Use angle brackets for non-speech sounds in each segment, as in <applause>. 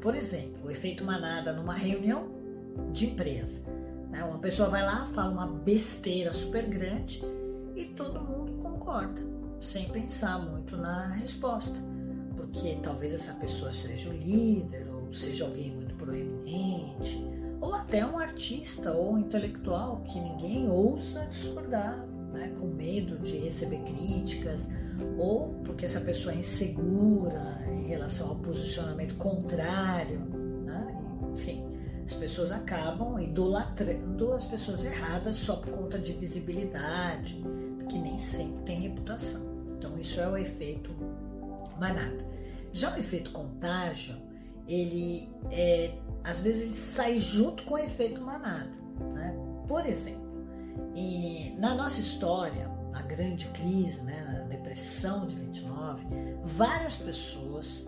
Por exemplo, o efeito manada numa reunião de empresa. Né? Uma pessoa vai lá, fala uma besteira super grande e todo mundo concorda, sem pensar muito na resposta. Porque talvez essa pessoa seja o líder, ou seja alguém muito proeminente, ou até um artista ou um intelectual que ninguém ouça discordar, né? com medo de receber críticas, ou porque essa pessoa é insegura em relação ao posicionamento contrário, né? enfim as pessoas acabam idolatrando as pessoas erradas só por conta de visibilidade, que nem sempre tem reputação. Então, isso é o efeito manada. Já o efeito contágio, ele é, às vezes ele sai junto com o efeito manada. Né? Por exemplo, e na nossa história, na grande crise, né, na depressão de 29, várias pessoas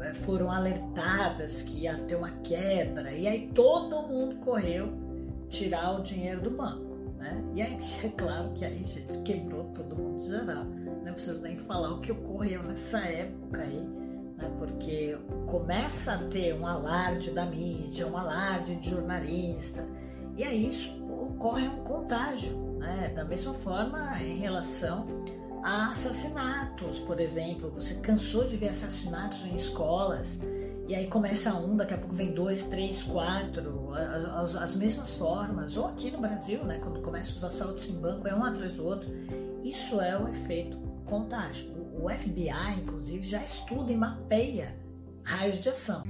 é, foram alertadas que ia ter uma quebra e aí todo mundo correu tirar o dinheiro do banco, né? E aí <laughs> é claro que aí gente quebrou todo mundo geral. Não preciso nem falar o que ocorreu nessa época aí, né? Porque começa a ter um alarde da mídia, um alarde de jornalistas e aí isso ocorre um contágio, né? Da mesma forma em relação a assassinatos, por exemplo. Você cansou de ver assassinatos em escolas e aí começa um, daqui a pouco vem dois, três, quatro, as, as mesmas formas. Ou aqui no Brasil, né, quando começam os assaltos em banco, é um atrás do outro. Isso é o efeito contágio. O FBI, inclusive, já estuda e mapeia raios de ação.